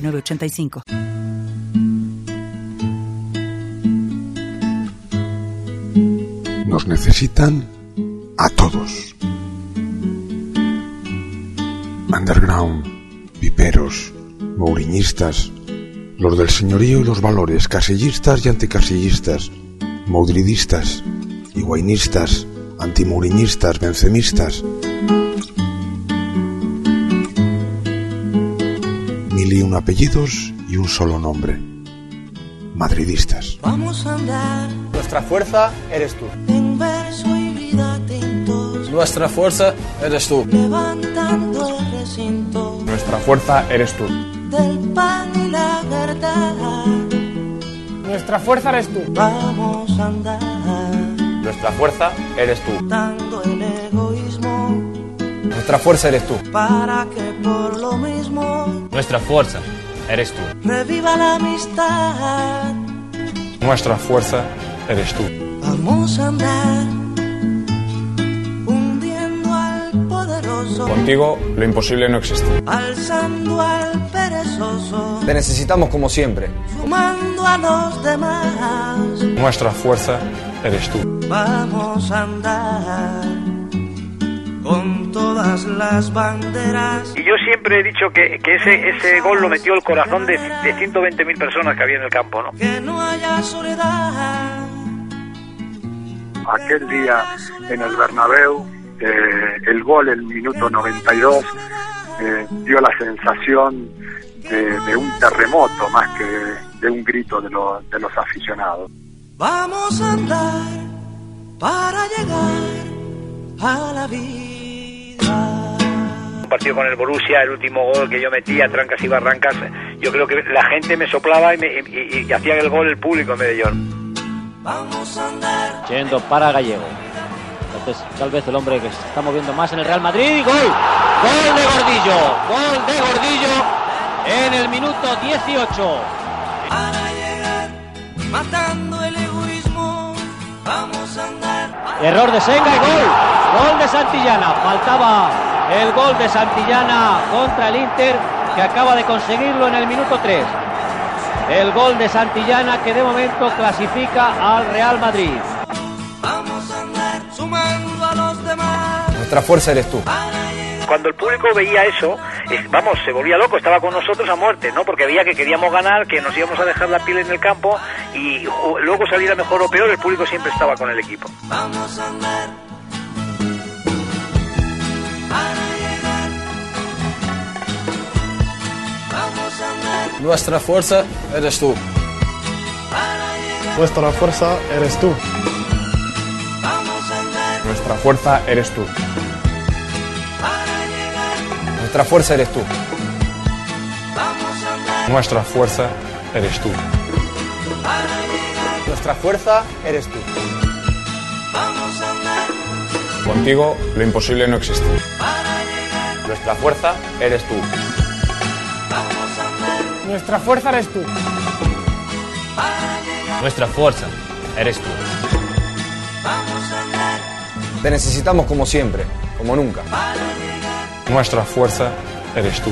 985. Nos necesitan a todos. Underground, viperos, mouriñistas, los del señorío y los valores, casillistas y anticasillistas, maudridistas, higuainistas, antimouriñistas, bencemistas, y un apellidos y un solo nombre. Madridistas. Vamos a andar. Nuestra fuerza eres tú. En verso y vida tintos. Nuestra fuerza eres tú. Levantando el recinto. Nuestra fuerza eres tú. Del pan y la verdad. Nuestra fuerza eres tú. Vamos a andar. Nuestra fuerza eres tú. Dando el egoísmo. Nuestra fuerza eres tú. Para que por lo mismo. Nuestra fuerza eres tú. Reviva la amistad. Nuestra fuerza eres tú. Vamos a andar. Hundiendo al poderoso. Contigo lo imposible no existe. Alzando al perezoso. Te necesitamos como siempre. Sumando a los demás. Nuestra fuerza eres tú. Vamos a andar con todas las banderas. Y yo siempre he dicho que, que ese, ese gol lo metió el corazón de, de 120.000 personas que había en el campo, ¿no? Que no haya soledad. Aquel día en el Bernabéu, eh, el gol el minuto 92 eh, dio la sensación de, de, un terremoto más que de un grito de, lo, de los aficionados. Vamos a andar para llegar a la vida. Un partido con el Borussia, el último gol que yo metía, trancas y barrancas, yo creo que la gente me soplaba y, me, y, y hacía el gol el público en Medellín. Vamos a andar. Yendo para Gallego. Entonces, tal vez el hombre que se está moviendo más en el Real Madrid. ¡Gol! ¡Gol de Gordillo! ¡Gol de Gordillo! En el minuto 18. Para llegar matando el egoísmo. Vamos a andar. Error de Senga y gol. Gol de Santillana. Faltaba el gol de Santillana contra el Inter que acaba de conseguirlo en el minuto 3. El gol de Santillana que de momento clasifica al Real Madrid. Vamos a andar sumando a los demás. Nuestra fuerza eres tú. Cuando el público veía eso, vamos, se volvía loco, estaba con nosotros a muerte, ¿no? Porque veía que queríamos ganar, que nos íbamos a dejar la piel en el campo y luego saliera mejor o peor, el público siempre estaba con el equipo. Vamos a andar Nuestra fuerza eres tú. Nuestra fuerza eres tú. Nuestra fuerza eres tú. Nuestra fuerza eres tú. Vamos a andar Nuestra fuerza eres tú. Nuestra fuerza eres tú. Vamos a andar Contigo lo imposible no existe. Nuestra fuerza eres tú. Nuestra fuerza eres tú. Nuestra fuerza eres tú. Vamos a andar Te necesitamos como siempre, como nunca. Nuestra fuerza eres tú.